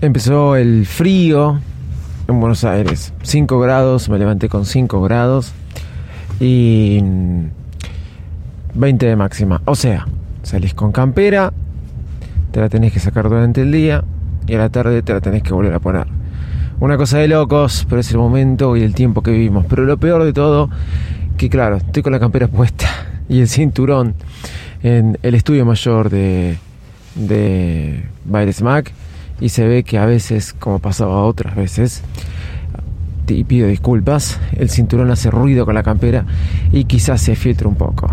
Empezó el frío en Buenos Aires. 5 grados, me levanté con 5 grados y 20 de máxima. O sea, salís con campera, te la tenés que sacar durante el día y a la tarde te la tenés que volver a poner. Una cosa de locos, pero es el momento y el tiempo que vivimos. Pero lo peor de todo, que claro, estoy con la campera puesta y el cinturón en el estudio mayor de, de Baires Mac y se ve que a veces, como pasaba otras veces, y pido disculpas, el cinturón hace ruido con la campera y quizás se filtra un poco.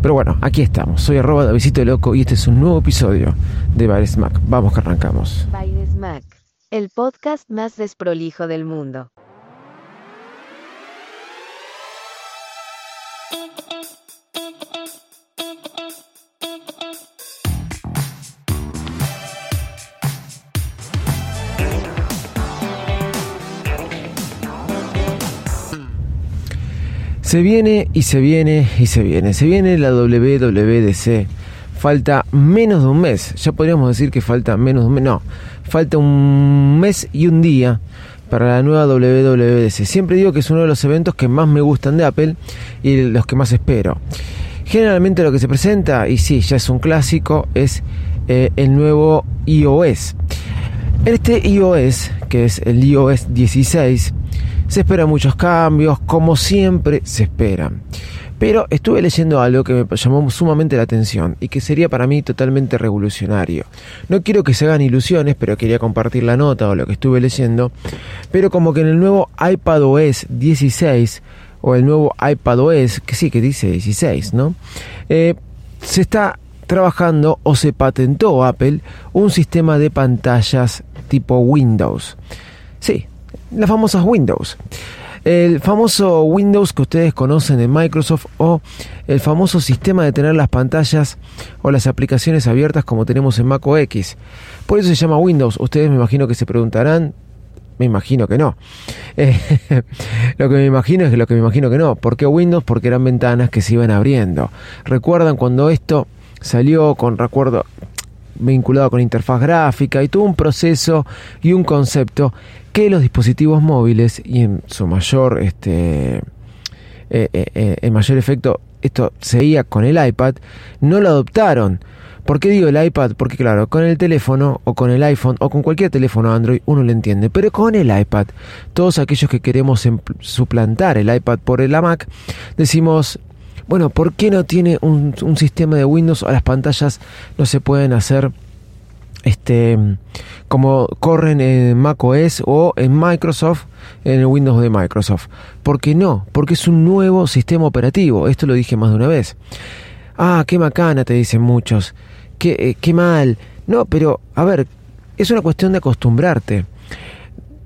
Pero bueno, aquí estamos. Soy arroba de Visito Loco y este es un nuevo episodio de Baires Mac. Vamos que arrancamos. Baires Mac, el podcast más desprolijo del mundo. Se viene y se viene y se viene. Se viene la WWDC. Falta menos de un mes. Ya podríamos decir que falta menos de un mes. No, falta un mes y un día para la nueva WWDC. Siempre digo que es uno de los eventos que más me gustan de Apple y los que más espero. Generalmente lo que se presenta, y sí, ya es un clásico, es eh, el nuevo iOS. Este iOS, que es el iOS 16, se esperan muchos cambios, como siempre se esperan. Pero estuve leyendo algo que me llamó sumamente la atención y que sería para mí totalmente revolucionario. No quiero que se hagan ilusiones, pero quería compartir la nota o lo que estuve leyendo. Pero como que en el nuevo iPadOS 16 o el nuevo iPadOS, que sí que dice 16, ¿no? Eh, se está trabajando o se patentó Apple un sistema de pantallas tipo Windows. Sí, las famosas Windows. El famoso Windows que ustedes conocen de Microsoft o el famoso sistema de tener las pantallas o las aplicaciones abiertas como tenemos en Mac OS. Por eso se llama Windows. Ustedes me imagino que se preguntarán, me imagino que no. Eh, lo que me imagino es que lo que me imagino que no. ¿Por qué Windows? Porque eran ventanas que se iban abriendo. ¿Recuerdan cuando esto salió con recuerdo vinculado con interfaz gráfica y todo un proceso y un concepto que los dispositivos móviles y en su mayor este eh, eh, en mayor efecto esto seguía con el iPad no lo adoptaron ¿Por qué digo el iPad? Porque claro, con el teléfono o con el iPhone o con cualquier teléfono Android uno lo entiende, pero con el iPad, todos aquellos que queremos suplantar el iPad por la Mac, decimos, bueno, ¿por qué no tiene un, sistema de Windows o las pantallas no se pueden hacer este como corren en Mac OS o en Microsoft en el Windows de Microsoft. ¿Por qué no? Porque es un nuevo sistema operativo. Esto lo dije más de una vez. Ah, qué macana, te dicen muchos. Qué, eh, qué mal. No, pero a ver, es una cuestión de acostumbrarte.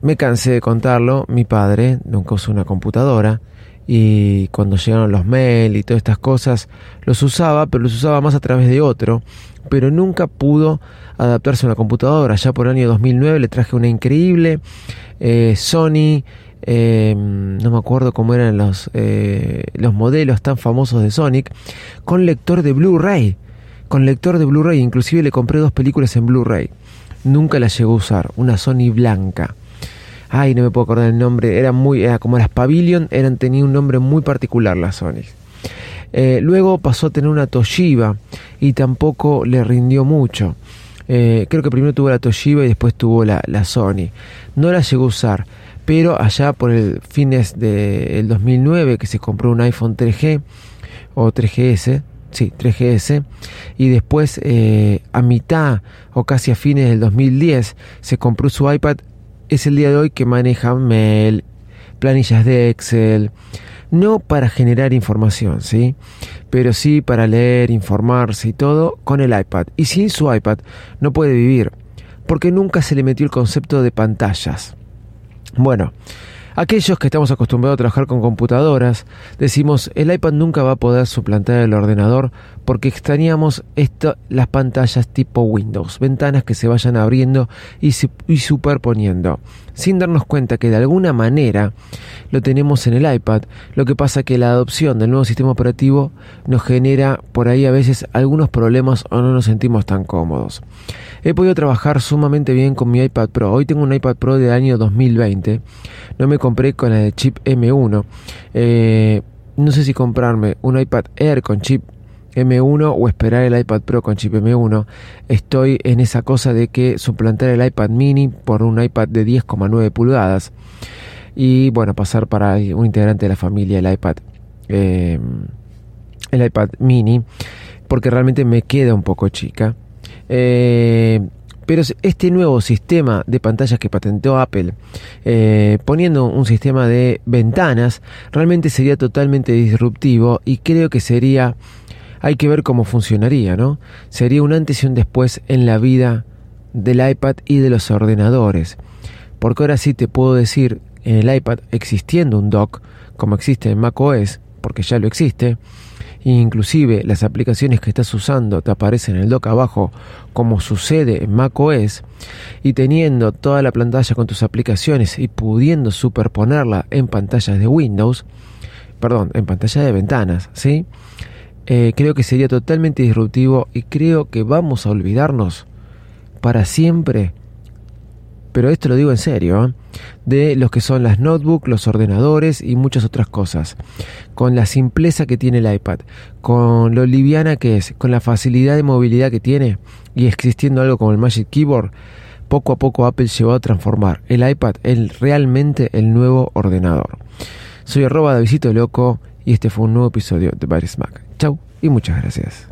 Me cansé de contarlo. Mi padre nunca usó una computadora y cuando llegaron los mail y todas estas cosas los usaba, pero los usaba más a través de otro pero nunca pudo adaptarse a una computadora. Ya por el año 2009 le traje una increíble eh, Sony, eh, no me acuerdo cómo eran los, eh, los modelos tan famosos de Sonic, con lector de Blu-ray. Con lector de Blu-ray, inclusive le compré dos películas en Blu-ray. Nunca la llegó a usar, una Sony blanca. Ay, no me puedo acordar el nombre, era muy, era como las Pavilion, eran, tenía un nombre muy particular las Sony. Eh, luego pasó a tener una Toshiba y tampoco le rindió mucho. Eh, creo que primero tuvo la Toshiba y después tuvo la, la, Sony. No la llegó a usar, pero allá por el fines del 2009 que se compró un iPhone 3G o 3GS, sí, 3GS, y después eh, a mitad o casi a fines del 2010 se compró su iPad, es el día de hoy que maneja mail, planillas de Excel, no para generar información, ¿sí? Pero sí para leer, informarse y todo con el iPad. Y sin su iPad no puede vivir, porque nunca se le metió el concepto de pantallas. Bueno, aquellos que estamos acostumbrados a trabajar con computadoras, decimos el iPad nunca va a poder suplantar el ordenador porque extrañamos esto, las pantallas tipo Windows, ventanas que se vayan abriendo y, y superponiendo, sin darnos cuenta que de alguna manera lo tenemos en el iPad. Lo que pasa que la adopción del nuevo sistema operativo nos genera por ahí a veces algunos problemas o no nos sentimos tan cómodos. He podido trabajar sumamente bien con mi iPad Pro. Hoy tengo un iPad Pro del año 2020. No me compré con la de chip M1. Eh, no sé si comprarme un iPad Air con chip M1 o esperar el iPad Pro con chip M1. Estoy en esa cosa de que suplantar el iPad mini por un iPad de 10,9 pulgadas y bueno, pasar para un integrante de la familia el iPad, eh, el iPad mini, porque realmente me queda un poco chica. Eh, pero este nuevo sistema de pantallas que patentó Apple, eh, poniendo un sistema de ventanas, realmente sería totalmente disruptivo y creo que sería, hay que ver cómo funcionaría, ¿no? Sería un antes y un después en la vida del iPad y de los ordenadores. Porque ahora sí te puedo decir en el iPad existiendo un dock, como existe en macOS, porque ya lo existe, e inclusive las aplicaciones que estás usando te aparecen en el dock abajo, como sucede en macOS, y teniendo toda la pantalla con tus aplicaciones y pudiendo superponerla en pantallas de Windows, perdón, en pantalla de ventanas, ¿sí? Eh, creo que sería totalmente disruptivo y creo que vamos a olvidarnos para siempre pero esto lo digo en serio, ¿eh? de los que son las notebooks, los ordenadores y muchas otras cosas. Con la simpleza que tiene el iPad, con lo liviana que es, con la facilidad de movilidad que tiene y existiendo algo como el Magic Keyboard, poco a poco Apple llevó a transformar el iPad en realmente el nuevo ordenador. Soy arroba Davidito Loco y este fue un nuevo episodio de Baris Mac. Chau y muchas gracias.